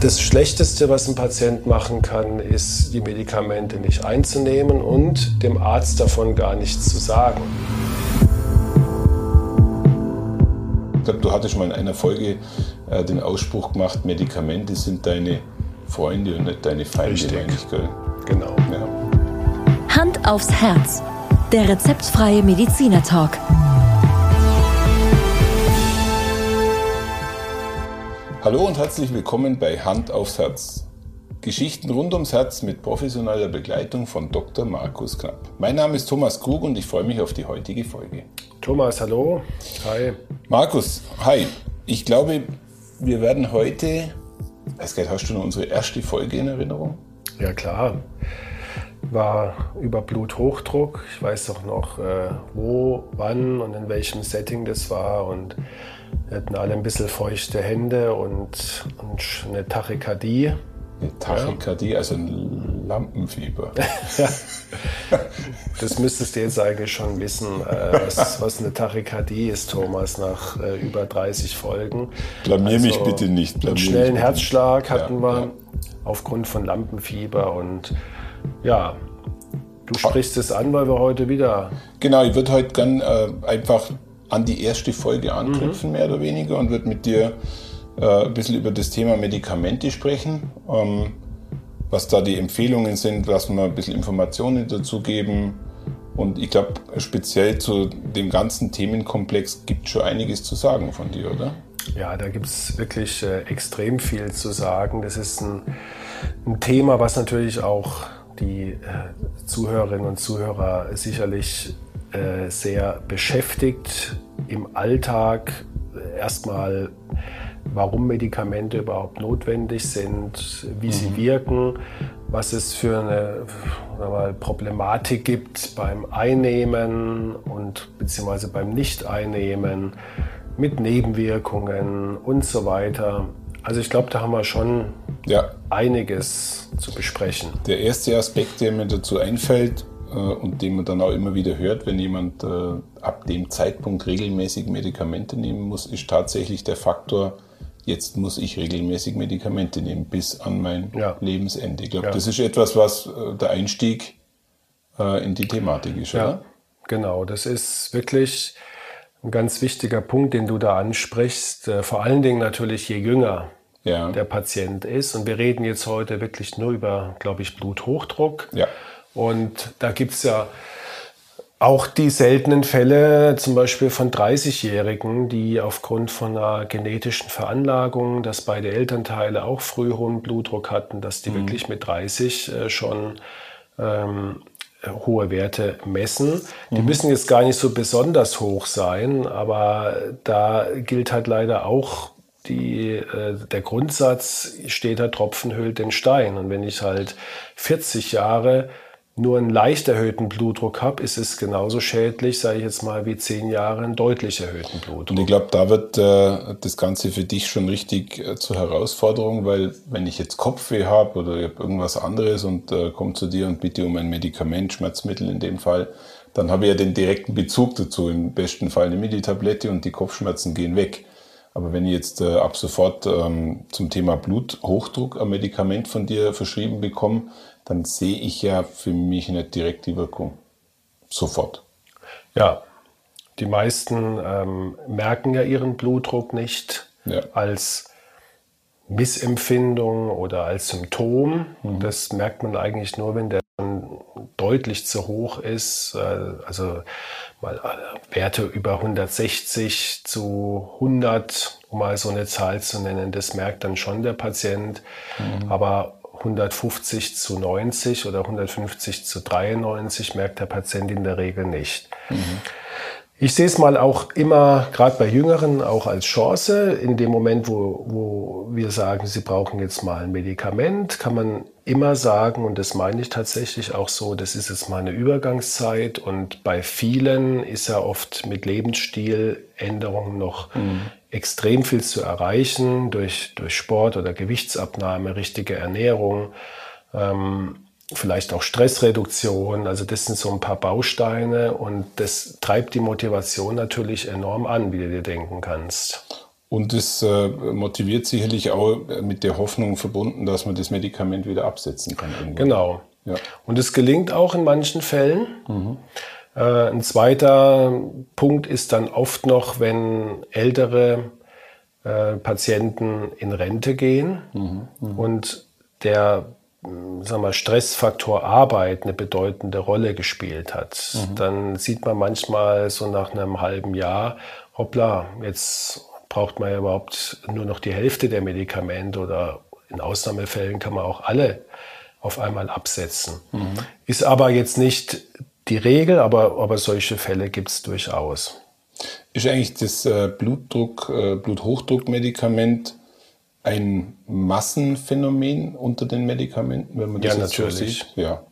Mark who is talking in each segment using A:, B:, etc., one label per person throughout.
A: Das Schlechteste, was ein Patient machen kann, ist, die Medikamente nicht einzunehmen und dem Arzt davon gar nichts zu sagen.
B: Ich glaube, du hattest mal in einer Folge äh, den Ausspruch gemacht, Medikamente sind deine Freunde und nicht deine Feinde.
A: Richtig.
B: Ich, gell?
A: Genau.
B: Ja.
C: Hand aufs Herz. Der rezeptfreie Mediziner
B: Hallo und herzlich willkommen bei Hand aufs Herz. Geschichten rund ums Herz mit professioneller Begleitung von Dr. Markus Knapp. Mein Name ist Thomas Krug und ich freue mich auf die heutige Folge.
A: Thomas, hallo. Hi.
B: Markus, hi. Ich glaube, wir werden heute, weiß gar nicht, hast du noch unsere erste Folge in Erinnerung?
A: Ja klar. War über Bluthochdruck. Ich weiß auch noch, äh, wo, wann und in welchem Setting das war. Und wir hatten alle ein bisschen feuchte Hände und, und eine Tachykardie.
B: Eine Tachykardie, also ein Lampenfieber.
A: Ja. Das müsstest du jetzt eigentlich schon wissen, äh, was, was eine Tachykardie ist, Thomas, nach äh, über 30 Folgen.
B: Blamier mich bitte nicht.
A: Einen schnellen Herzschlag
B: Ja,
A: hatten wir
B: ja.
A: aufgrund von Lampenfieber und ja, du sprichst es an, weil wir heute wieder
B: Genau, ich würde heute gern äh, einfach an die erste Folge anknüpfen, mehr oder weniger, und würde mit dir äh, ein bisschen über das Thema Medikamente sprechen, ähm, was da die Empfehlungen sind, lassen wir ein bisschen Informationen dazu geben. Und ich glaube, speziell zu dem ganzen Themenkomplex gibt schon einiges zu sagen von dir, oder?
A: Ja, da gibt es wirklich äh, extrem viel zu sagen. Das ist ein, ein Thema, was natürlich auch die äh, Zuhörerinnen und Zuhörer sicherlich äh, sehr beschäftigt im Alltag. Erstmal, warum Medikamente überhaupt notwendig sind, wie sie wirken, was es für eine mal, Problematik gibt beim Einnehmen und beziehungsweise beim Nicht-Einnehmen mit Nebenwirkungen und so weiter. Also ich glaube, da haben wir schon
B: Ja,
A: einiges zu besprechen.
B: Der erste Aspekt, der mir dazu einfällt äh, und den man dann auch immer wieder hört, wenn jemand äh, ab dem Zeitpunkt regelmäßig Medikamente nehmen muss, ist tatsächlich der Faktor, jetzt muss ich regelmäßig Medikamente nehmen bis an mein
A: Ja.
B: Lebensende. Ich glaube,
A: Ja.
B: das ist etwas, was äh, der Einstieg äh, in die Thematik ist,
A: Ja,
B: oder?
A: genau. Das ist wirklich ein ganz wichtiger Punkt, den du da ansprichst. Äh, Vor allen Dingen natürlich, je jünger
B: Ja.
A: der Patient ist. Und wir reden jetzt heute wirklich nur über, glaube ich, Bluthochdruck.
B: Ja.
A: Und da gibt es ja auch die seltenen Fälle, zum Beispiel von 30-Jährigen, die aufgrund von einer genetischen Veranlagung, dass beide Elternteile auch früh hohen Blutdruck hatten, dass die wirklich mit 30 äh, schon ähm, hohe Werte messen. Die müssen jetzt gar nicht so besonders hoch sein, aber da gilt halt leider auch die, äh, der Grundsatz, steht der Tropfen hüllt den Stein. Und wenn ich halt 40 Jahre nur einen leicht erhöhten Blutdruck habe, ist es genauso schädlich, sage ich jetzt mal, wie 10 Jahre einen deutlich erhöhten Blutdruck.
B: Und ich glaube, da wird äh, das Ganze für dich schon richtig äh, zur Herausforderung, weil wenn ich jetzt Kopfweh habe oder ich habe irgendwas anderes und äh, komme zu dir und bitte um ein Medikament, Schmerzmittel in dem Fall, dann habe ich ja den direkten Bezug dazu. Im besten Fall nehme ich die Tablette und die Kopfschmerzen gehen weg. Aber wenn ich jetzt äh, ab sofort ähm, zum Thema Bluthochdruck ein Medikament von dir verschrieben bekomme, dann sehe ich ja für mich nicht direkt die Wirkung. Sofort.
A: Ja, die meisten ähm, merken ja ihren Blutdruck nicht
B: Ja.
A: als Missempfindung oder als Symptom. Das merkt man eigentlich nur, wenn der deutlich zu hoch ist. Äh, Also mal äh, Werte über 160 zu 100, um mal so eine Zahl zu nennen, das merkt dann schon der Patient. Aber 150 zu 90 oder 150 zu 93 merkt der Patient in der Regel nicht. Ich sehe es mal auch immer, gerade bei Jüngeren, auch als Chance. In dem Moment, wo, wo wir sagen, sie brauchen jetzt mal ein Medikament, kann man immer sagen, und das meine ich tatsächlich auch so, das ist jetzt mal eine Übergangszeit. Und bei vielen ist ja oft mit Lebensstiländerungen noch extrem viel zu erreichen durch, durch Sport oder Gewichtsabnahme, richtige Ernährung. Ähm, vielleicht auch Stressreduktion. Also das sind so ein paar Bausteine und das treibt die Motivation natürlich enorm an, wie du dir denken kannst.
B: Und das äh, motiviert sicherlich auch mit der Hoffnung verbunden, dass man das Medikament wieder absetzen kann.
A: Irgendwann. Genau. Ja. Und es gelingt auch in manchen Fällen. Mhm. Äh, ein zweiter Punkt ist dann oft noch, wenn ältere äh, Patienten in Rente gehen mhm. Mhm. und der sagen wir, Stressfaktor Arbeit eine bedeutende Rolle gespielt hat. Mhm. Dann sieht man manchmal so nach einem halben Jahr, hoppla, jetzt braucht man ja überhaupt nur noch die Hälfte der Medikamente oder in Ausnahmefällen kann man auch alle auf einmal absetzen. Mhm. Ist aber jetzt nicht die Regel, aber, aber solche Fälle gibt es durchaus.
B: Ist eigentlich das äh, Blutdruck, äh, Bluthochdruckmedikament ein Massenphänomen unter den Medikamenten,
A: wenn man das ja, natürlich. So sieht? Ja,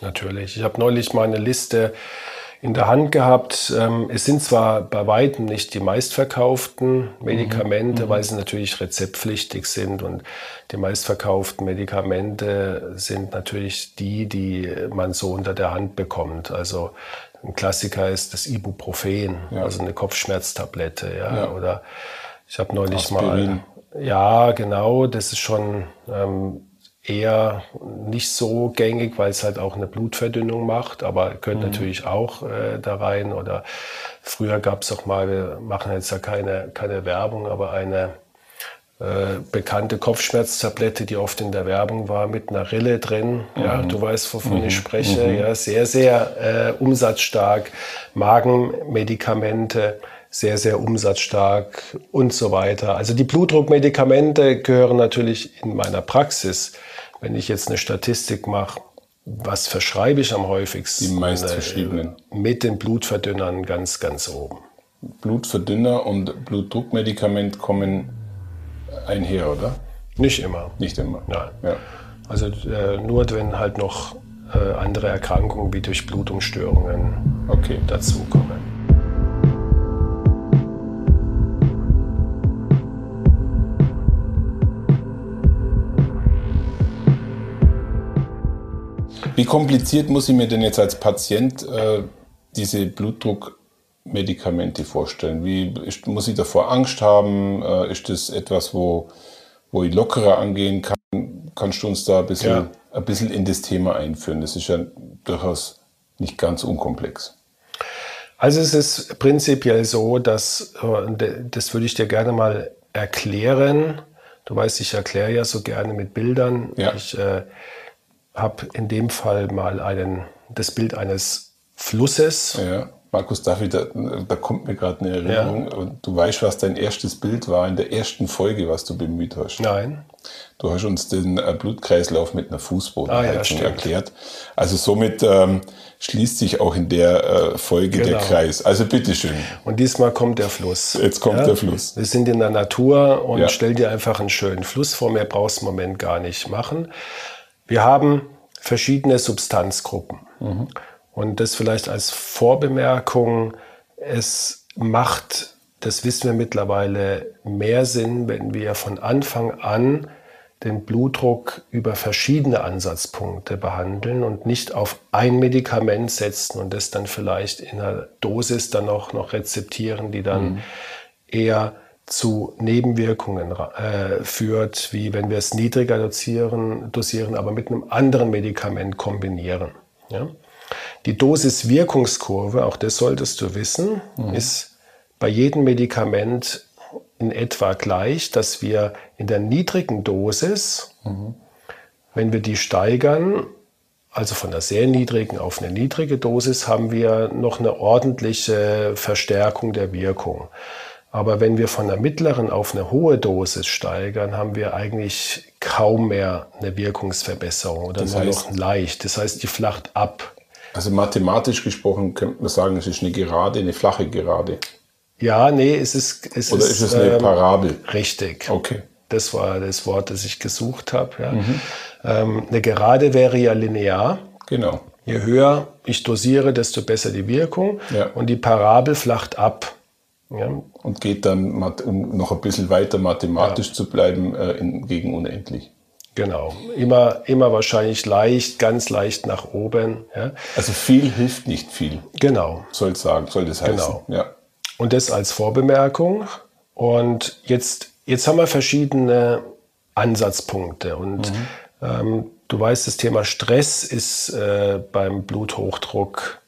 A: natürlich. Ich habe neulich mal eine Liste in der Hand gehabt. Ähm, es sind zwar bei weitem nicht die meistverkauften Medikamente, mhm. weil sie natürlich rezeptpflichtig sind und die meistverkauften Medikamente sind natürlich die, die man so unter der Hand bekommt. Also ein Klassiker ist das Ibuprofen, ja. also eine Kopfschmerztablette, ja, ja. oder ich habe neulich Aspirin. mal, ja, genau, das ist schon ähm, eher nicht so gängig, weil es halt auch eine Blutverdünnung macht, aber gehört mhm. natürlich auch äh, da rein. Oder früher gab es auch mal, wir machen jetzt ja keine, keine Werbung, aber eine äh, bekannte Kopfschmerztablette, die oft in der Werbung war, mit einer Rille drin. Mhm. Ja, du weißt, wovon mhm. ich spreche. Mhm. Ja, sehr, sehr äh, umsatzstark. Magenmedikamente sehr, sehr umsatzstark und so weiter. Also die Blutdruckmedikamente gehören natürlich in meiner Praxis wenn ich jetzt eine Statistik mache, was verschreibe ich am häufigsten?
B: Die meist verschriebenen.
A: Mit den Blutverdünnern ganz, ganz oben.
B: Blutverdünner und Blutdruckmedikament kommen einher, oder?
A: Nicht immer.
B: Nicht immer.
A: Nein. Ja. Also äh, nur wenn halt noch äh, andere Erkrankungen wie Durchblutungsstörungen okay. dazukommen.
B: Wie kompliziert muss ich mir denn jetzt als Patient äh, diese Blutdruckmedikamente vorstellen? Wie ist, muss ich davor Angst haben? Äh, ist das etwas, wo, wo ich lockerer angehen kann? Kannst du uns da ein bisschen, ja. ein bisschen in das Thema einführen? Das ist ja durchaus nicht ganz unkomplex.
A: Also es ist prinzipiell so, dass, äh, das würde ich dir gerne mal erklären. Du weißt, ich erkläre ja so gerne mit Bildern. Ja. Ich äh, habe in dem Fall mal einen, das Bild eines Flusses.
B: Ja. Markus, darf ich da, da kommt mir gerade eine Erinnerung. Ja. Du weißt, was dein erstes Bild war in der ersten Folge, was du bemüht hast.
A: Nein.
B: Du hast uns den äh, Blutkreislauf mit einer Fußbodenheizung ah, ja, erklärt. Also somit ähm, schließt sich auch in der äh, Folge genau. der Kreis. Also bitteschön.
A: Und diesmal kommt der Fluss.
B: Jetzt kommt ja? der Fluss.
A: Wir sind in der Natur und stell dir einfach einen schönen Fluss vor. Mehr brauchst du im Moment gar nicht machen. Wir haben verschiedene Substanzgruppen. Mhm. Und das vielleicht als Vorbemerkung, es macht, das wissen wir mittlerweile, mehr Sinn, wenn wir von Anfang an den Blutdruck über verschiedene Ansatzpunkte behandeln und nicht auf ein Medikament setzen und das dann vielleicht in einer Dosis dann auch noch rezeptieren, die dann mhm. eher zu Nebenwirkungen äh, führt, wie wenn wir es niedriger dosieren, dosieren, aber mit einem anderen Medikament kombinieren. Ja? Die Dosis-Wirkungskurve, auch das solltest du wissen, mhm. ist bei jedem Medikament in etwa gleich, dass wir in der niedrigen Dosis, mhm. wenn wir die steigern, also von einer sehr niedrigen auf eine niedrige Dosis, haben wir noch eine ordentliche Verstärkung der Wirkung. Aber wenn wir von der mittleren auf eine hohe Dosis steigern, haben wir eigentlich kaum mehr eine Wirkungsverbesserung oder das nur heißt, noch leicht. Das heißt, die flacht ab.
B: Also mathematisch gesprochen könnte man sagen, es ist eine Gerade, eine flache Gerade.
A: Ja, nee, es ist. Es
B: oder ist, ist es eine ähm, Parabel?
A: Richtig.
B: Okay.
A: Das war das Wort, das ich gesucht habe. Ja. Mhm. Ähm, eine Gerade wäre ja linear.
B: Genau.
A: Je höher ich dosiere, desto besser die Wirkung. Ja. Und die Parabel flacht ab.
B: Ja. Und geht dann, um noch ein bisschen weiter mathematisch ja. zu bleiben, äh, in, gegen unendlich.
A: Genau, immer, immer wahrscheinlich leicht, ganz leicht nach oben. Ja.
B: Also viel hilft nicht viel.
A: Genau.
B: Soll sagen, soll das heißen. Genau.
A: Ja. Und das als Vorbemerkung. Und jetzt, jetzt haben wir verschiedene Ansatzpunkte. Und mhm. ähm, du weißt, das Thema Stress ist äh, beim Bluthochdruck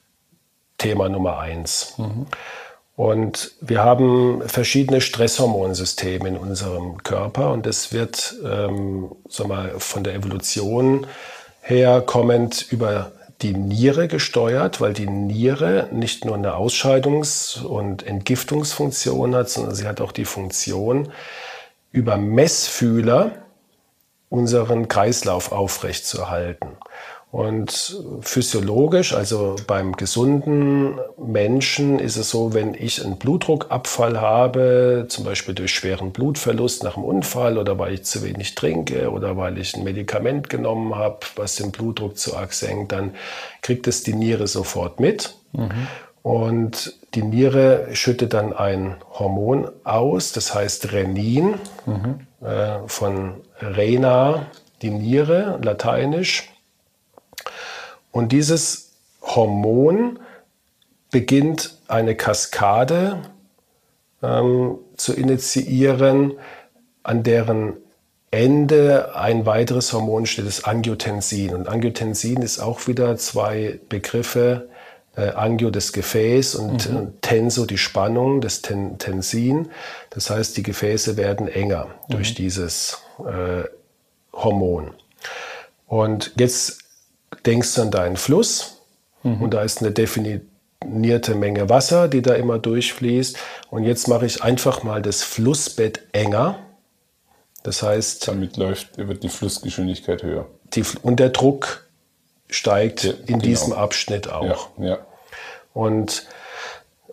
A: Thema Nummer eins. Mhm. Und wir haben verschiedene Stresshormonsysteme in unserem Körper und das wird ähm, sag mal, von der Evolution her kommend über die Niere gesteuert, weil die Niere nicht nur eine Ausscheidungs- und Entgiftungsfunktion hat, sondern sie hat auch die Funktion, über Messfühler unseren Kreislauf aufrechtzuerhalten. Und physiologisch, also beim gesunden Menschen, ist es so, wenn ich einen Blutdruckabfall habe, zum Beispiel durch schweren Blutverlust nach einem Unfall oder weil ich zu wenig trinke oder weil ich ein Medikament genommen habe, was den Blutdruck zu arg senkt, dann kriegt es die Niere sofort mit. Mhm. Und die Niere schüttet dann ein Hormon aus, das heißt Renin, mhm. äh, von Rena, die Niere, lateinisch. Und dieses Hormon beginnt eine Kaskade ähm, zu initiieren, an deren Ende ein weiteres Hormon steht, das Angiotensin. Und Angiotensin ist auch wieder zwei Begriffe, äh, Angio das Gefäß und mhm. Tenso die Spannung, das Ten Tensin. Das heißt, die Gefäße werden enger mhm. durch dieses äh, Hormon. Und jetzt denkst du an deinen Fluss mhm. und da ist eine definierte Menge Wasser, die da immer durchfließt. Und jetzt mache ich einfach mal das Flussbett enger. Das heißt.
B: Damit läuft, wird die Flussgeschwindigkeit höher.
A: Die, und der Druck steigt ja, in genau. diesem Abschnitt auch. Ja, ja. Und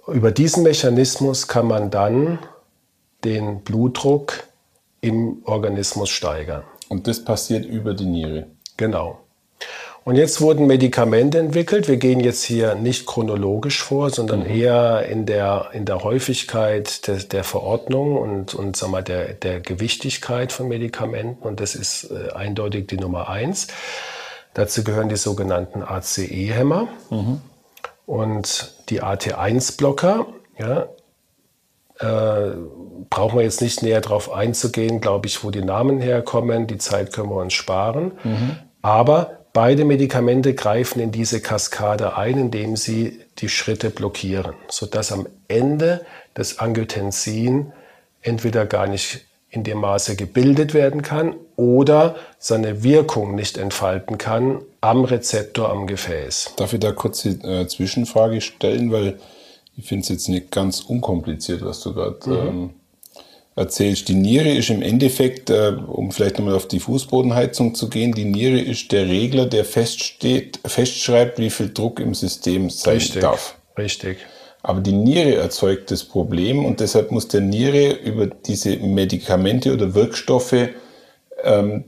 A: über diesen Mechanismus kann man dann den Blutdruck im Organismus steigern.
B: Und das passiert über die Niere.
A: Genau. Und jetzt wurden Medikamente entwickelt. Wir gehen jetzt hier nicht chronologisch vor, sondern mhm. eher in der, in der Häufigkeit der, der Verordnung und, und sag mal, der, der Gewichtigkeit von Medikamenten. Und das ist äh, eindeutig die Nummer eins. Dazu gehören die sogenannten ACE-Hämmer mhm. und die AT1-Blocker. Ja, äh, brauchen wir jetzt nicht näher darauf einzugehen, glaube ich, wo die Namen herkommen. Die Zeit können wir uns sparen. Mhm. Aber Beide Medikamente greifen in diese Kaskade ein, indem sie die Schritte blockieren, sodass am Ende das Angiotensin entweder gar nicht in dem Maße gebildet werden kann oder seine Wirkung nicht entfalten kann am Rezeptor am Gefäß.
B: Darf ich da kurz die äh, Zwischenfrage stellen, weil ich finde es jetzt nicht ganz unkompliziert, was du gerade mhm. ähm, erzählst. Die Niere ist im Endeffekt, äh, um vielleicht nochmal auf die Fußbodenheizung zu gehen, die Niere ist der Regler, der feststeht, festschreibt, wie viel Druck im System sein
A: richtig,
B: darf.
A: Richtig.
B: Aber die Niere erzeugt das Problem und deshalb muss der Niere über diese Medikamente oder Wirkstoffe ähm,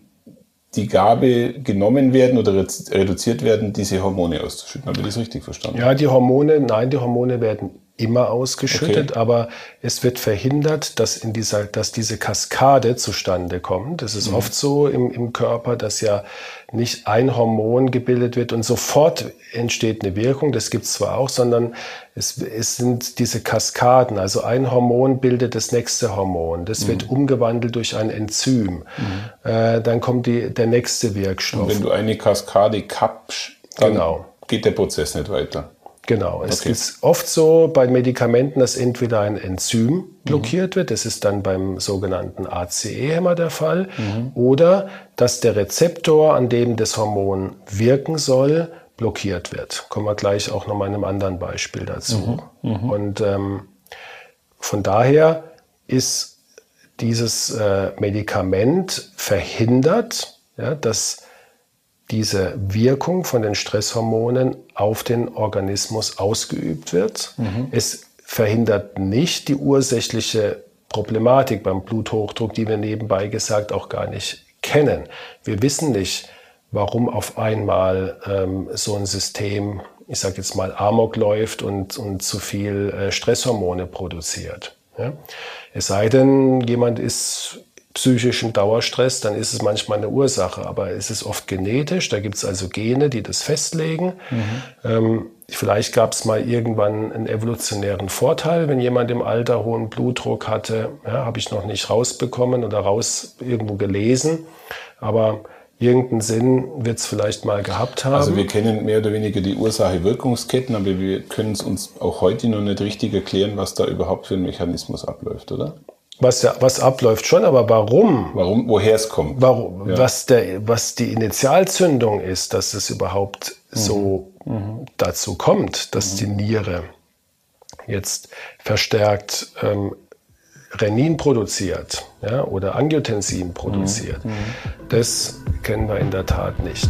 B: die Gabe genommen werden oder reduziert werden, diese Hormone auszuschütten. Habe ich das richtig verstanden?
A: Ja, die Hormone, nein, die Hormone werden immer ausgeschüttet, okay. aber es wird verhindert, dass, in dieser, dass diese Kaskade zustande kommt. Es ist mhm. oft so im, im Körper, dass ja nicht ein Hormon gebildet wird und sofort entsteht eine Wirkung, das gibt es zwar auch, sondern es, es sind diese Kaskaden. Also ein Hormon bildet das nächste Hormon. Das mhm. wird umgewandelt durch ein Enzym. Mhm. Äh, dann kommt die, der nächste Wirkstoff. Und
B: wenn du eine Kaskade kappst, dann genau. geht der Prozess nicht weiter.
A: Genau. Es okay. ist oft so bei Medikamenten, dass entweder ein Enzym blockiert mhm. wird, das ist dann beim sogenannten ACE-Hämmer der Fall, mhm. oder dass der Rezeptor, an dem das Hormon wirken soll, blockiert wird. Kommen wir gleich auch nochmal in einem anderen Beispiel dazu. Mhm. mhm. Und ähm, von daher ist dieses äh, Medikament verhindert, ja, dass diese Wirkung von den Stresshormonen auf den Organismus ausgeübt wird. Mhm. Es verhindert nicht die ursächliche Problematik beim Bluthochdruck, die wir nebenbei gesagt auch gar nicht kennen. Wir wissen nicht, warum auf einmal ähm, so ein System, ich sage jetzt mal, amok läuft und, und zu viel äh, Stresshormone produziert. Ja? Es sei denn, jemand ist psychischen Dauerstress, dann ist es manchmal eine Ursache, aber es ist oft genetisch. Da gibt es also Gene, die das festlegen. Mhm. Ähm, vielleicht gab es mal irgendwann einen evolutionären Vorteil, wenn jemand im Alter hohen Blutdruck hatte. Ja, Habe ich noch nicht rausbekommen oder raus irgendwo gelesen. Aber irgendeinen Sinn wird es vielleicht mal gehabt haben.
B: Also wir kennen mehr oder weniger die Ursache-Wirkungsketten, aber wir können es uns auch heute noch nicht richtig erklären, was da überhaupt für ein Mechanismus abläuft, oder?
A: Was, ja, was abläuft schon, aber warum?
B: Warum, woher es kommt.
A: Warum, ja. was, der, was die Initialzündung ist, dass es überhaupt mhm. so mhm. dazu kommt, dass mhm. die Niere jetzt verstärkt ähm, Renin produziert ja, oder Angiotensin produziert. Mhm. mhm. Das kennen wir in der Tat nicht.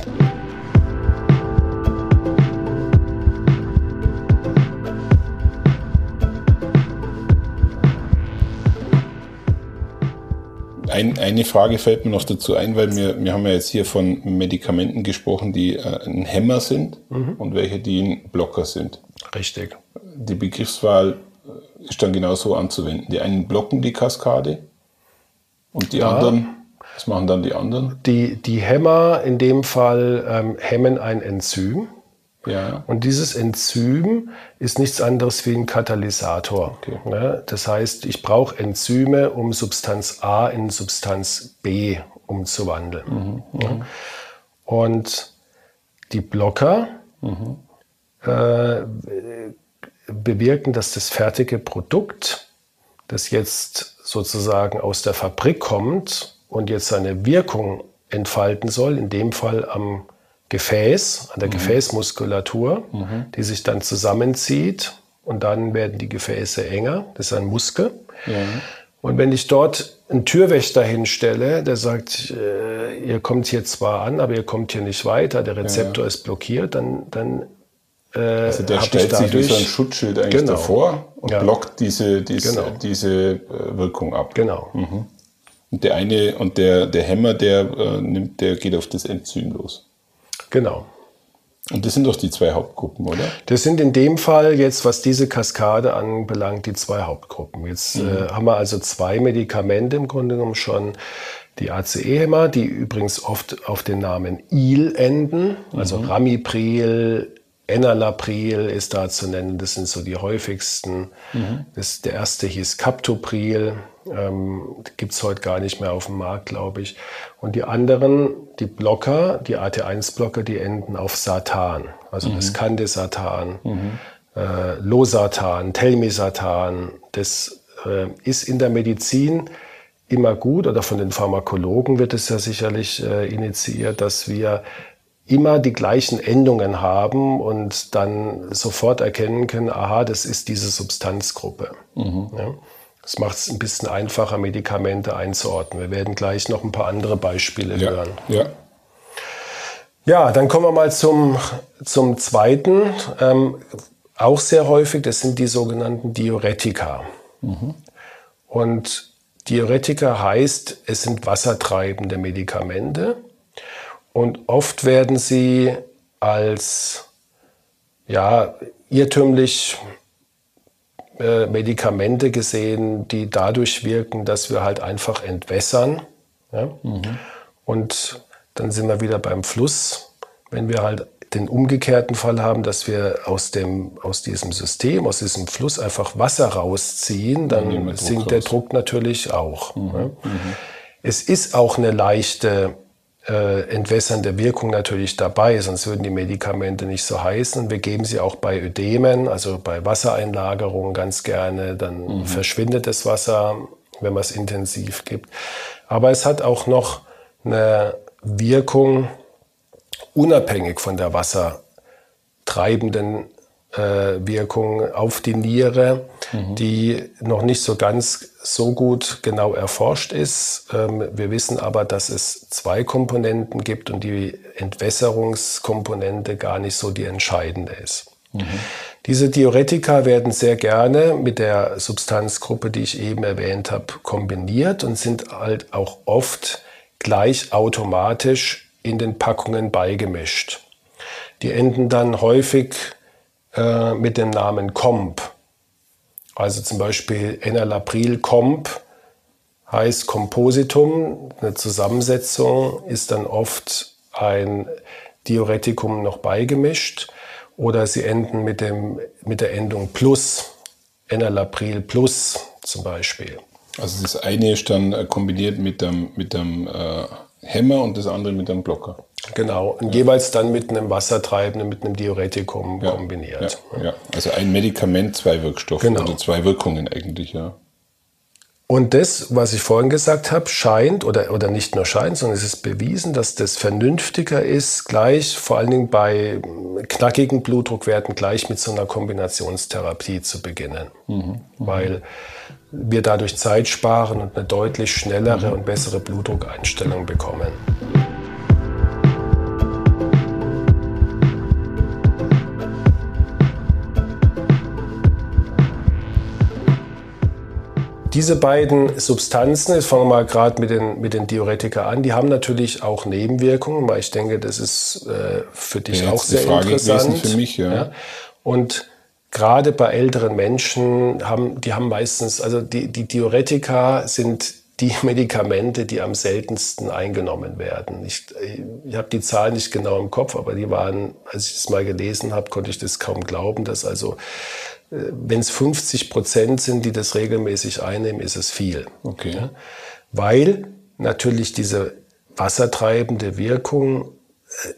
B: Ein, eine Frage fällt mir noch dazu ein, weil wir, wir haben ja jetzt hier von Medikamenten gesprochen, die äh, ein Hämmer sind mhm. und welche, die ein Blocker sind.
A: Richtig.
B: Die Begriffswahl ist dann genauso anzuwenden. Die einen blocken die Kaskade und die ja. anderen, was machen dann die anderen?
A: Die, die Hämmer in dem Fall ähm, hemmen ein Enzym. Ja. Und dieses Enzym ist nichts anderes wie ein Katalysator. Okay. Ne? Das heißt, ich brauche Enzyme, um Substanz A in Substanz B umzuwandeln. Mhm. Mhm. Und die Blocker mhm. äh, bewirken, dass das fertige Produkt, das jetzt sozusagen aus der Fabrik kommt und jetzt seine Wirkung entfalten soll, in dem Fall am Gefäß, an der mhm. Gefäßmuskulatur, mhm. die sich dann zusammenzieht und dann werden die Gefäße enger. Das ist ein Muskel. Ja. Und wenn ich dort einen Türwächter hinstelle, der sagt, äh, ihr kommt hier zwar an, aber ihr kommt hier nicht weiter, der Rezeptor ja. ist blockiert, dann, dann
B: äh, also der stellt sich wie so ein Schutzschild eigentlich genau. davor und ja. blockt diese, diese, genau. diese äh, Wirkung ab.
A: Genau. Mhm.
B: Und der eine und der, der Hämmer, der äh, nimmt, der geht auf das Enzym los.
A: Genau.
B: Und das sind doch die zwei Hauptgruppen, oder?
A: Das sind in dem Fall jetzt, was diese Kaskade anbelangt, die zwei Hauptgruppen. Jetzt mhm. äh, haben wir also zwei Medikamente im Grunde genommen schon. Die ACE-Hämmer, die übrigens oft auf den Namen IL enden, also mhm. Ramipril, Enalapril ist da zu nennen, das sind so die häufigsten. Mhm. Das, der erste hieß Captopril, ähm, gibt es heute gar nicht mehr auf dem Markt, glaube ich. Und die anderen, die Blocker, die AT1-Blocker, die enden auf Satan, also mhm. das Candesatan, mhm. äh, Losatan, Telmisatan. Das äh, ist in der Medizin immer gut oder von den Pharmakologen wird es ja sicherlich äh, initiiert, dass wir immer die gleichen Endungen haben und dann sofort erkennen können, aha, das ist diese Substanzgruppe. Mhm. Ja? Das macht es ein bisschen einfacher, Medikamente einzuordnen. Wir werden gleich noch ein paar andere Beispiele ja. hören.
B: Ja.
A: ja, dann kommen wir mal zum, zum zweiten. Ähm, auch sehr häufig, das sind die sogenannten Diuretika. Mhm. Und Diuretika heißt, es sind wassertreibende Medikamente. Und oft werden sie als ja, irrtümlich äh, Medikamente gesehen, die dadurch wirken, dass wir halt einfach entwässern. Ja? Mhm. Und dann sind wir wieder beim Fluss. Wenn wir halt den umgekehrten Fall haben, dass wir aus, dem, aus diesem System, aus diesem Fluss einfach Wasser rausziehen, dann sinkt der Druck natürlich auch. Mhm. Ja? Mhm. Es ist auch eine leichte äh, entwässernde Wirkung natürlich dabei, sonst würden die Medikamente nicht so heißen. Wir geben sie auch bei Ödemen, also bei Wassereinlagerungen ganz gerne, dann mhm. verschwindet das Wasser, wenn man es intensiv gibt. Aber es hat auch noch eine Wirkung unabhängig von der wassertreibenden Wirkung auf die Niere, mhm. die noch nicht so ganz so gut genau erforscht ist. Ähm, wir wissen aber, dass es zwei Komponenten gibt und die Entwässerungskomponente gar nicht so die entscheidende ist. Mhm. Diese Diuretika werden sehr gerne mit der Substanzgruppe, die ich eben erwähnt habe, kombiniert und sind halt auch oft gleich automatisch in den Packungen beigemischt. Die enden dann häufig äh, mit dem Namen Comp. Also zum Beispiel Enalapril Comp heißt Kompositum. Eine Zusammensetzung ist dann oft ein Diuretikum noch beigemischt. oder sie enden mit, dem, mit der Endung plus, Enalapril plus zum Beispiel.
B: Also das eine ist dann äh, kombiniert mit dem, mit dem äh, Hämmer und das andere mit einem Blocker.
A: Genau, und ja. jeweils dann mit einem Wassertreibenden, mit einem Diuretikum ja. kombiniert.
B: Ja. also ein Medikament, zwei Wirkstoffe genau. oder zwei Wirkungen eigentlich, ja.
A: Und das, was ich vorhin gesagt habe, scheint oder, oder nicht nur scheint, sondern es ist bewiesen, dass das vernünftiger ist, gleich vor allen Dingen bei knackigen Blutdruckwerten gleich mit so einer Kombinationstherapie zu beginnen. Mhm. Mhm. Weil wir dadurch Zeit sparen und eine deutlich schnellere und bessere Blutdruckeinstellung bekommen. Diese beiden Substanzen, jetzt fangen wir mal gerade mit den, mit den Diuretika an, die haben natürlich auch Nebenwirkungen, weil ich denke, das ist äh, für dich ja, auch sehr Frage interessant.
B: Für mich, ja. ja.
A: Und gerade bei älteren Menschen haben, die haben meistens, also die, die Diuretika sind die Medikamente, die am seltensten eingenommen werden. Ich, ich habe die Zahlen nicht genau im Kopf, aber die waren, als ich es mal gelesen habe, konnte ich das kaum glauben, dass also wenn es 50 Prozent sind, die das regelmäßig einnehmen, ist es viel.
B: Okay. Ja?
A: Weil natürlich diese wassertreibende Wirkung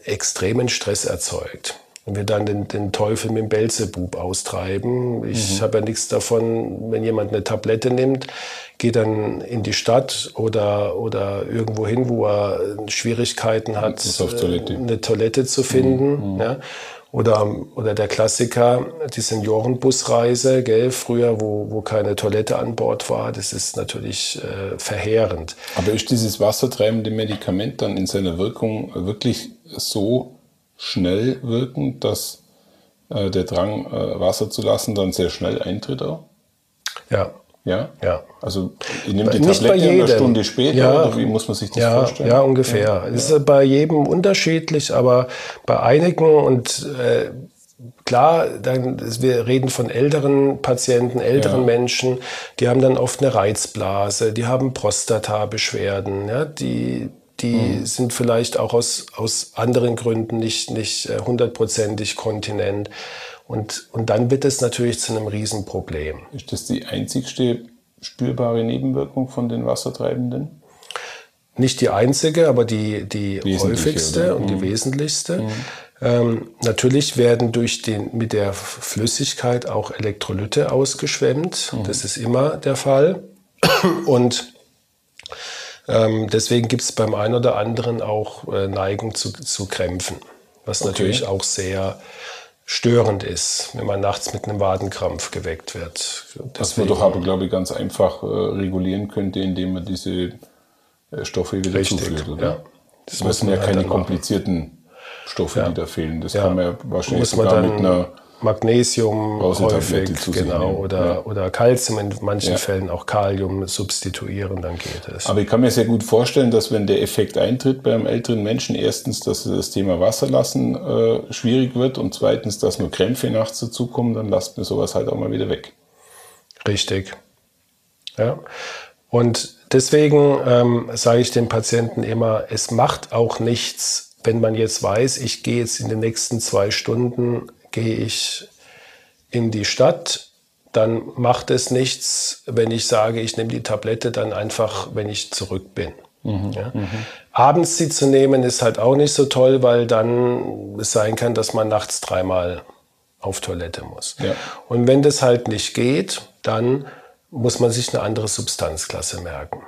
A: äh, extremen Stress erzeugt. Und wir dann den, den Teufel mit dem Belzebub austreiben. Ich mhm. habe ja nichts davon, wenn jemand eine Tablette nimmt, geht dann in die Stadt oder, oder irgendwo hin, wo er Schwierigkeiten hat,
B: Toilette.
A: eine Toilette zu finden. Mhm. Ja? Oder, oder der Klassiker, die Seniorenbusreise, gell, früher, wo, wo keine Toilette an Bord war, das ist natürlich äh, verheerend.
B: Aber ist dieses wassertreibende Medikament dann in seiner Wirkung wirklich so schnell wirkend, dass äh, der Drang, äh, Wasser zu lassen, dann sehr schnell eintritt auch?
A: Ja,
B: ja?
A: Ja.
B: Also ich nehme die Nicht Tablette eine Stunde später
A: ja,
B: oder wie muss man sich das
A: ja,
B: vorstellen?
A: Ja, ungefähr. Ja. Es ist bei jedem unterschiedlich, aber bei einigen und äh, klar, dann, wir reden von älteren Patienten, älteren ja. Menschen, die haben dann oft eine Reizblase, die haben Prostata-Beschwerden, ja, die die mhm. sind vielleicht auch aus, aus anderen Gründen nicht, nicht äh, hundertprozentig kontinent. Und, und dann wird es natürlich zu einem Riesenproblem.
B: Ist das die einzigste spürbare Nebenwirkung von den Wassertreibenden?
A: Nicht die einzige, aber die, die häufigste oder? und mhm. die wesentlichste. Mhm. Ähm, natürlich werden durch den, mit der Flüssigkeit auch Elektrolyte ausgeschwemmt. Mhm. Das ist immer der Fall. Und ähm, deswegen gibt es beim einen oder anderen auch äh, Neigung zu, zu Krämpfen, was okay. natürlich auch sehr störend ist, wenn man nachts mit einem Wadenkrampf geweckt wird.
B: Deswegen, Was man doch aber, glaube ich, ganz einfach äh, regulieren könnte, indem man diese äh, Stoffe wieder richtig, zuführt, oder? Ja. Das, das sind ja keine komplizierten Stoffe, ja. die da fehlen. Das ja. kann man ja wahrscheinlich
A: sogar mit einer Magnesium häufig, genau, oder, ja. oder Calcium, in manchen ja. Fällen auch Kalium substituieren, dann geht es.
B: Aber ich kann mir sehr gut vorstellen, dass wenn der Effekt eintritt bei einem älteren Menschen, erstens, dass das Thema Wasserlassen äh, schwierig wird und zweitens, dass nur Krämpfe nachts dazukommen, dann lasst mir sowas halt auch mal wieder weg.
A: Richtig. Ja. Und deswegen ähm, sage ich den Patienten immer, es macht auch nichts, wenn man jetzt weiß, ich gehe jetzt in den nächsten zwei Stunden gehe ich in die Stadt, dann macht es nichts, wenn ich sage, ich nehme die Tablette dann einfach, wenn ich zurück bin. Mhm, ja? mhm. Abends sie zu nehmen ist halt auch nicht so toll, weil dann es sein kann, dass man nachts dreimal auf Toilette muss. Ja. Und wenn das halt nicht geht, dann muss man sich eine andere Substanzklasse merken.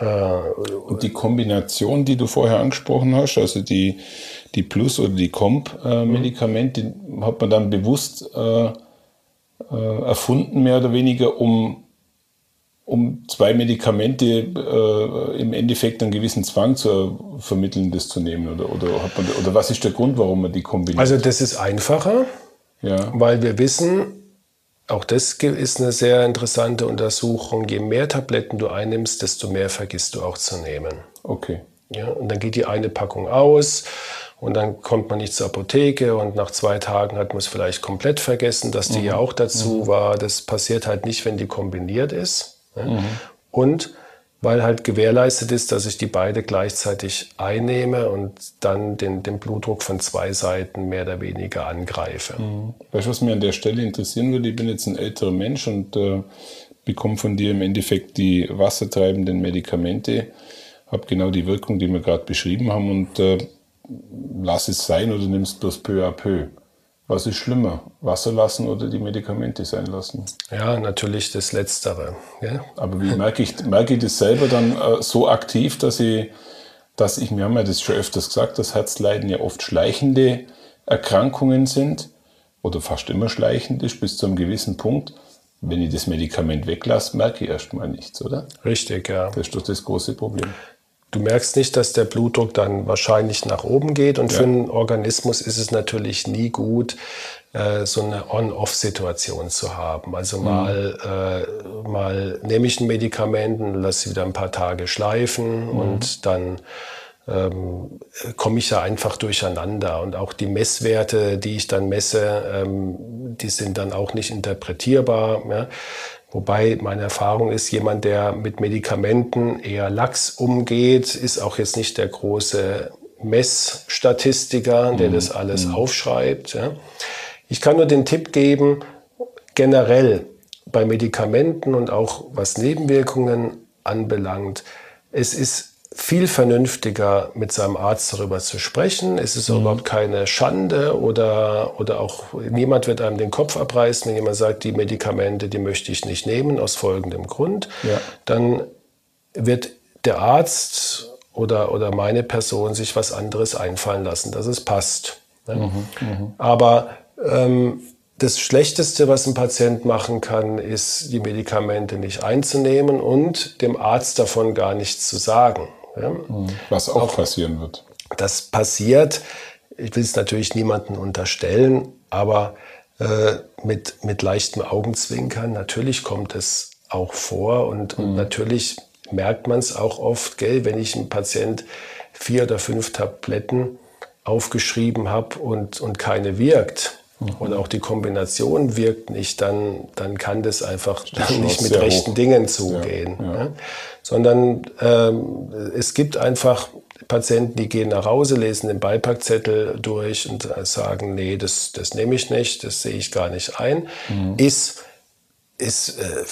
B: Und die Kombination, die du vorher angesprochen hast, also die, die Plus- oder die Comp-Medikamente, äh, hat man dann bewusst äh, äh, erfunden, mehr oder weniger, um, um zwei Medikamente äh, im Endeffekt einen gewissen Zwang zu vermitteln, das zu nehmen? Oder, oder, hat man, oder was ist der Grund, warum man die kombiniert?
A: Also das ist einfacher, ja. weil wir wissen, auch das ist eine sehr interessante Untersuchung. Je mehr Tabletten du einnimmst, desto mehr vergisst du auch zu nehmen.
B: Okay.
A: Ja, und dann geht die eine Packung aus und dann kommt man nicht zur Apotheke und nach zwei Tagen hat man es vielleicht komplett vergessen, dass die mhm. ja auch dazu mhm. war. Das passiert halt nicht, wenn die kombiniert ist. Ja. Mhm. Und weil halt gewährleistet ist, dass ich die beide gleichzeitig einnehme und dann den, den Blutdruck von zwei Seiten mehr oder weniger angreife.
B: Mhm. Weißt du, was mir an der Stelle interessieren würde? Ich bin jetzt ein älterer Mensch und äh, bekomme von dir im Endeffekt die wassertreibenden Medikamente, habe genau die Wirkung, die wir gerade beschrieben haben und äh, lass es sein oder nimmst bloß peu à peu. Was ist schlimmer? Wasser lassen oder die Medikamente sein lassen?
A: Ja, natürlich das Letztere. Ja?
B: Aber wie merke ich, merke ich das selber dann äh, so aktiv, dass ich, dass ich, wir haben ja das schon öfters gesagt, dass Herzleiden ja oft schleichende Erkrankungen sind oder fast immer schleichend ist bis zu einem gewissen Punkt. Wenn ich das Medikament weglasse, merke ich erstmal nichts, oder?
A: Richtig, ja.
B: Das ist doch das große Problem.
A: Du merkst nicht, dass der Blutdruck dann wahrscheinlich nach oben geht. Und ja. für einen Organismus ist es natürlich nie gut, äh, so eine On-Off-Situation zu haben. Also mhm. mal, äh, mal nehme ich ein Medikament und lasse wieder ein paar Tage schleifen mhm. und dann ähm, komme ich ja einfach durcheinander. Und auch die Messwerte, die ich dann messe, ähm, die sind dann auch nicht interpretierbar. Ja? Wobei meine Erfahrung ist, jemand, der mit Medikamenten eher lax umgeht, ist auch jetzt nicht der große Messstatistiker, der mhm. das alles mhm. aufschreibt. Ja. Ich kann nur den Tipp geben, generell bei Medikamenten und auch was Nebenwirkungen anbelangt, es ist viel vernünftiger, mit seinem Arzt darüber zu sprechen. Es ist mhm. überhaupt keine Schande oder, oder auch niemand wird einem den Kopf abreißen, wenn jemand sagt, die Medikamente, die möchte ich nicht nehmen, aus folgendem Grund. Ja. Dann wird der Arzt oder, oder meine Person sich was anderes einfallen lassen, dass es passt. Ne? Mhm, mh. Aber ähm, das Schlechteste, was ein Patient machen kann, ist, die Medikamente nicht einzunehmen und dem Arzt davon gar nichts zu sagen.
B: Ja? Was auch, auch passieren wird.
A: Das passiert. Ich will es natürlich niemandem unterstellen, aber äh, mit, mit leichtem Augenzwinkern, natürlich kommt es auch vor und, mhm. und natürlich merkt man es auch oft, gell, wenn ich einem Patient vier oder fünf Tabletten aufgeschrieben habe und, und keine wirkt, mhm. oder auch die Kombination wirkt nicht, dann, dann kann das einfach das nicht mit rechten hoch. Dingen zugehen. Ja, ja. Ne? sondern ähm, es gibt einfach Patienten, die gehen nach Hause, lesen den Beipackzettel durch und sagen, nee, das, das nehme ich nicht, das sehe ich gar nicht ein. Mhm. Ist, ist äh,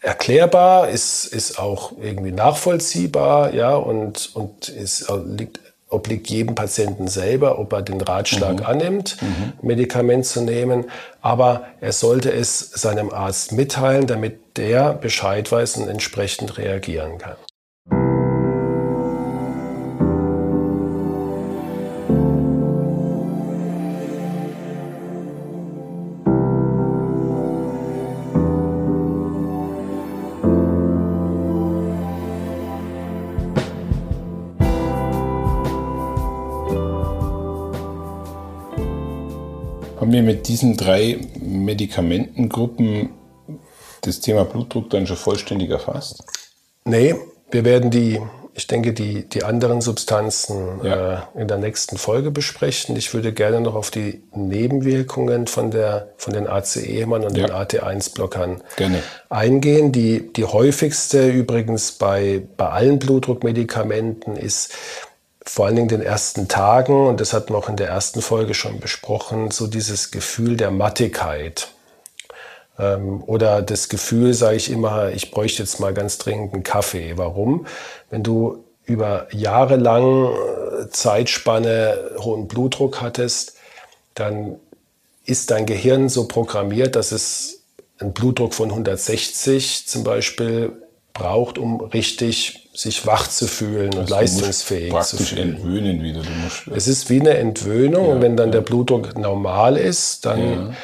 A: erklärbar, ist, ist auch irgendwie nachvollziehbar, ja, und, und ist, liegt, obliegt jedem Patienten selber, ob er den Ratschlag mhm. annimmt, mhm. Medikament zu nehmen. Aber er sollte es seinem Arzt mitteilen, damit der Bescheid weiß und entsprechend reagieren kann.
B: Mit diesen drei Medikamentengruppen das Thema Blutdruck dann schon vollständig erfasst?
A: Nee, wir werden die, ich denke, die, die anderen Substanzen ja. äh, in der nächsten Folge besprechen. Ich würde gerne noch auf die Nebenwirkungen von, der, von den ACE-Hämmern und ja. den AT1-Blockern eingehen. Die, die häufigste übrigens bei, bei allen Blutdruckmedikamenten ist vor allen Dingen den ersten Tagen, und das hatten wir auch in der ersten Folge schon besprochen, so dieses Gefühl der Mattigkeit. Ähm, oder das Gefühl, sage ich immer, ich bräuchte jetzt mal ganz dringend einen Kaffee. Warum? Wenn du über jahrelang äh, Zeitspanne hohen Blutdruck hattest, dann ist dein Gehirn so programmiert, dass es einen Blutdruck von 160 zum Beispiel braucht, um richtig sich wach zu fühlen und also leistungsfähig zu fühlen.
B: entwöhnen wieder.
A: Es ist wie eine Entwöhnung ja, und wenn dann ja. der Blutdruck normal ist, dann ja.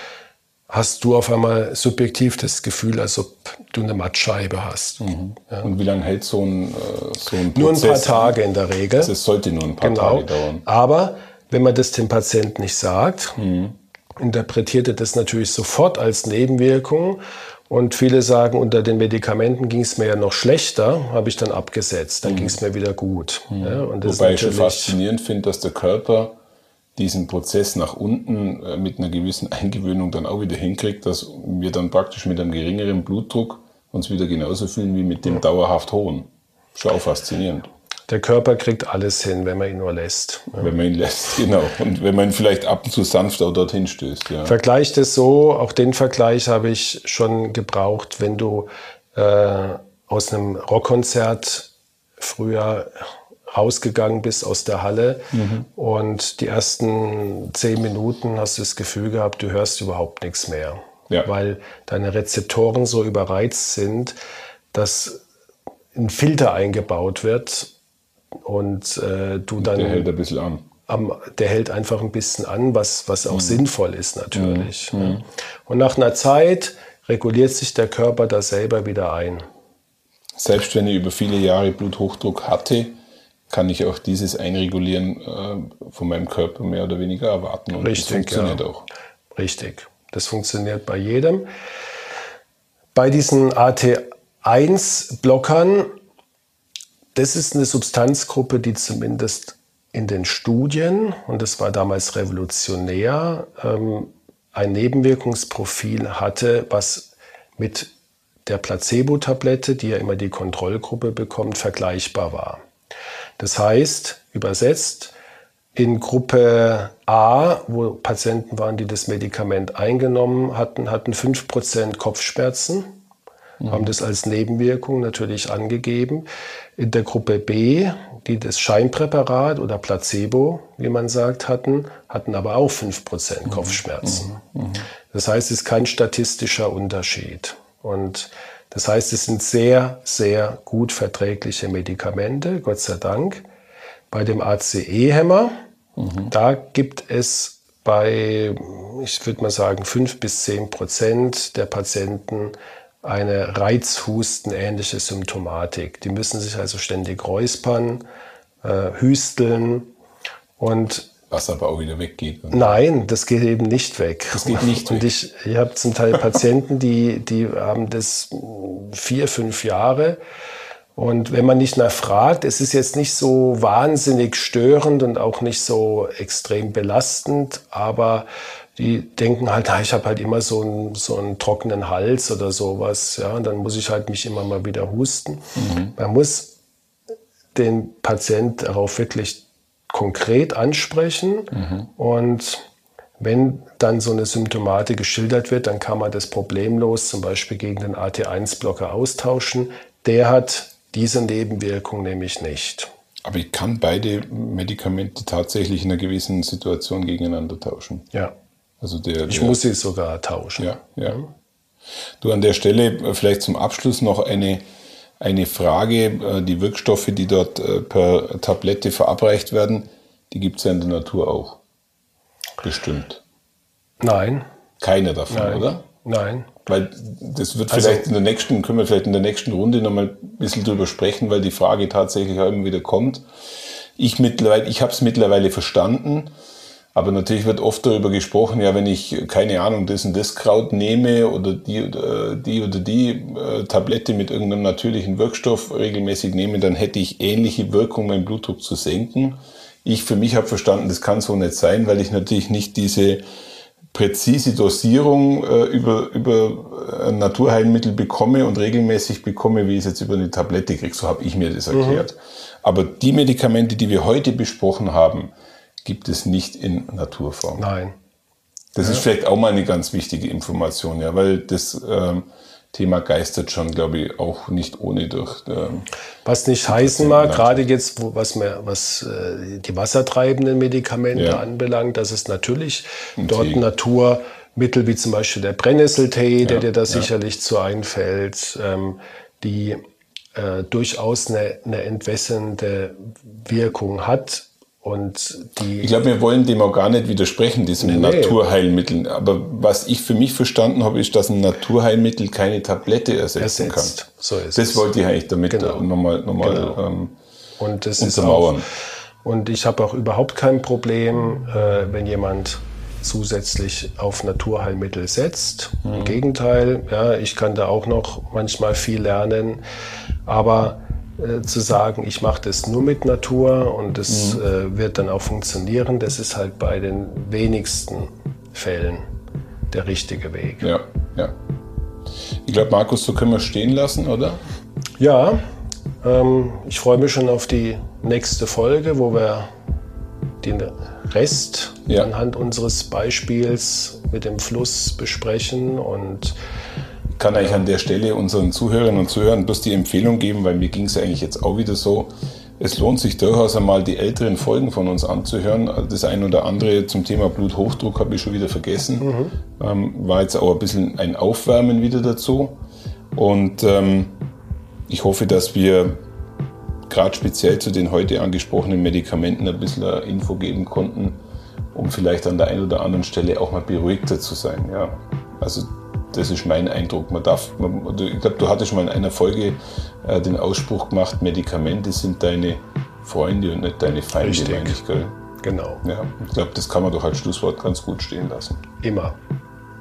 A: hast du auf einmal subjektiv das Gefühl, als ob du eine Mattscheibe hast.
B: Mhm. Und wie lange hält so ein, äh, so ein
A: Prozess? Nur ein paar Tage in der Regel.
B: Es sollte nur ein paar genau. Tage dauern.
A: Aber wenn man das dem Patienten nicht sagt, mhm. interpretiert er das natürlich sofort als Nebenwirkung und viele sagen, unter den Medikamenten ging es mir ja noch schlechter, habe ich dann abgesetzt, dann mhm. ging es mir wieder gut.
B: Mhm. Ja, Wobei ich schon faszinierend finde, dass der Körper diesen Prozess nach unten äh, mit einer gewissen Eingewöhnung dann auch wieder hinkriegt, dass wir dann praktisch mit einem geringeren Blutdruck uns wieder genauso fühlen wie mit dem dauerhaft hohen. Schon auch faszinierend.
A: Der Körper kriegt alles hin, wenn man ihn nur lässt.
B: Wenn man ihn lässt, genau. Und wenn man ihn vielleicht ab und zu sanft auch dorthin stößt. Ja.
A: Vergleicht es so, auch den Vergleich habe ich schon gebraucht, wenn du äh, aus einem Rockkonzert früher rausgegangen bist aus der Halle mhm. und die ersten zehn Minuten hast du das Gefühl gehabt, du hörst überhaupt nichts mehr, ja. weil deine Rezeptoren so überreizt sind, dass ein Filter eingebaut wird und äh, du dann.
B: Der hält ein bisschen an.
A: Am, der hält einfach ein bisschen an, was, was auch mhm. sinnvoll ist natürlich. Mhm. mhm. Und nach einer Zeit reguliert sich der Körper da selber wieder ein.
B: Selbst wenn ich über viele Jahre Bluthochdruck hatte, kann ich auch dieses Einregulieren äh, von meinem Körper mehr oder weniger erwarten.
A: Und Richtig, das funktioniert ja. auch. Richtig. Das funktioniert bei jedem. Bei diesen AT1-Blockern, das ist eine Substanzgruppe, die zumindest in den Studien, und das war damals revolutionär, ähm, ein Nebenwirkungsprofil hatte, was mit der Placebo-Tablette, die ja immer die Kontrollgruppe bekommt, vergleichbar war. Das heißt, übersetzt, in Gruppe A, wo Patienten waren, die das Medikament eingenommen hatten, hatten 5% Kopfschmerzen, mhm. haben das als Nebenwirkung natürlich angegeben. In der Gruppe B, die das Scheinpräparat oder Placebo, wie man sagt, hatten, hatten aber auch 5% mhm. Kopfschmerzen. Mhm. mhm. Das heißt, es ist kein statistischer Unterschied. Und das heißt, es sind sehr, sehr gut verträgliche Medikamente, Gott sei Dank. Bei dem ACE-Hämmer, mhm. da gibt es bei, ich würde mal sagen, fünf bis zehn Prozent der Patienten eine Reizhusten-ähnliche Symptomatik. Die müssen sich also ständig räuspern, äh, hüsteln und
B: was aber auch wieder weggeht.
A: Nein, das geht eben nicht weg.
B: Das geht nicht
A: Und ich, ich habe zum Teil Patienten, die, die haben das vier, fünf Jahre. Und wenn man nicht mehr fragt, es ist jetzt nicht so wahnsinnig störend und auch nicht so extrem belastend, aber die denken halt, ich habe halt immer so einen, so einen trockenen Hals oder sowas. Ja, und dann muss ich halt mich immer mal wieder husten. Mhm. Man muss den Patient darauf wirklich konkret ansprechen mhm. und wenn dann so eine Symptomatik geschildert wird, dann kann man das problemlos zum Beispiel gegen den AT1-Blocker austauschen. Der hat diese Nebenwirkung nämlich nicht.
B: Aber ich kann beide Medikamente tatsächlich in einer gewissen Situation gegeneinander tauschen.
A: Ja. Also der, ich der, muss sie sogar tauschen.
B: Ja, ja. Du an der Stelle vielleicht zum Abschluss noch eine eine Frage. Äh, die Wirkstoffe, die dort äh, per Tablette verabreicht werden, die gibt es ja in der Natur auch. Bestimmt.
A: Nein.
B: Keine davon,
A: Nein.
B: oder?
A: Nein.
B: Weil das wird also vielleicht in der nächsten, können wir vielleicht in der nächsten Runde nochmal ein bisschen drüber sprechen, weil die Frage tatsächlich auch immer wieder kommt. Ich mittlerweile, ich habe es mittlerweile verstanden. Aber natürlich wird oft darüber gesprochen, ja, wenn ich, keine Ahnung, das und das Kraut nehme oder die, oder die, oder die äh, Tablette mit irgendeinem natürlichen Wirkstoff regelmäßig nehme, dann hätte ich ähnliche Wirkung, meinen Blutdruck zu senken. Ich für mich habe verstanden, das kann so nicht sein, weil ich natürlich nicht diese präzise Dosierung äh, über, über ein Naturheilmittel bekomme und regelmäßig bekomme, wie ich es jetzt über eine Tablette kriege. So habe ich mir das mhm. erklärt. Mhm. Aber die Medikamente, die wir heute besprochen haben, gibt es nicht in Naturform.
A: Nein.
B: Das ja. ist vielleicht auch mal eine ganz wichtige Information, ja, weil das ähm, Thema geistert schon, glaube ich, auch nicht ohne durch. Ähm,
A: was nicht heißen mag, gerade jetzt, wo, was, mehr, was äh, die wassertreibenden Medikamente ja. anbelangt, dass es natürlich Und dort Tee. Naturmittel wie zum Beispiel der Brennnesseltee, ja. der dir da sicherlich zu einfällt, ähm, die äh, durchaus eine, eine entwässernde Wirkung hat und die
B: ich glaube, wir wollen dem auch gar nicht widersprechen, diesem nee, Naturheilmittel. Aber was ich für mich verstanden habe, ist, dass ein Naturheilmittel keine Tablette ersetzen Ersetzt. kann. So ist das es. wollte ich eigentlich damit genau. nochmal, nochmal genau. ähm,
A: und das untermauern. Ist auch, und ich habe auch überhaupt kein Problem, äh, wenn jemand zusätzlich auf Naturheilmittel setzt. Mhm. Im Gegenteil, ja, ich kann da auch noch manchmal viel lernen. Aber äh, zu sagen, ich mache das nur mit Natur und das mhm. äh, wird dann auch funktionieren, das ist halt bei den wenigsten Fällen der richtige Weg.
B: Ja, ja. Ich glaube, Markus, so können wir stehen lassen, oder?
A: Ja. Ähm, ich freue mich schon auf die nächste Folge, wo wir den Rest ja. anhand unseres Beispiels mit dem Fluss besprechen und
B: kann eigentlich an der Stelle unseren Zuhörerinnen und Zuhörern bloß die Empfehlung geben, weil mir ging es eigentlich jetzt auch wieder so. Es lohnt sich durchaus einmal die älteren Folgen von uns anzuhören. Das ein oder andere zum Thema Bluthochdruck habe ich schon wieder vergessen. Mhm. Ähm, war jetzt auch ein bisschen ein Aufwärmen wieder dazu. Und ähm, ich hoffe, dass wir gerade speziell zu den heute angesprochenen Medikamenten ein bisschen Info geben konnten, um vielleicht an der einen oder anderen Stelle auch mal beruhigter zu sein. Ja. Also das ist mein Eindruck. Man darf, man, ich glaube, du hattest mal in einer Folge äh, den Ausspruch gemacht, Medikamente sind deine Freunde und nicht deine Feinde,
A: Richtig. meine ich, gell? Genau.
B: Ja, ich glaube, das kann man doch als Schlusswort ganz gut stehen lassen.
A: Immer.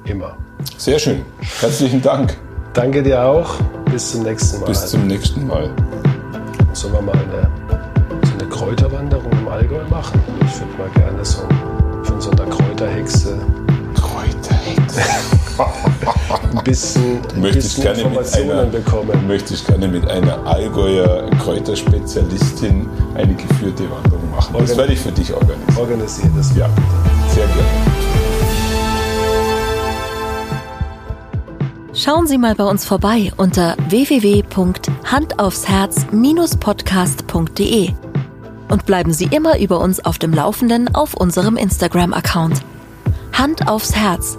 A: Immer.
B: Sehr schön. Herzlichen Dank.
A: Danke dir auch. Bis zum nächsten Mal.
B: Bis zum nächsten Mal.
A: Sollen wir mal eine, so eine Kräuterwanderung im Allgäu machen? Ich würde mal gerne so von so einer Kräuterhexe.
B: Kräuterhexe.
A: Ein bisschen, ein bisschen Informationen
B: einer,
A: bekommen.
B: Möchte ich gerne mit einer Allgäuer Kräuterspezialistin eine geführte Wanderung machen.
A: Organ
B: das werde ich für dich organisieren.
A: Organisieren das.
B: Ja, sehr gerne.
C: Schauen Sie mal bei uns vorbei unter www.handaufsherz-podcast.de und bleiben Sie immer über uns auf dem Laufenden auf unserem Instagram-Account. Hand aufs Herz,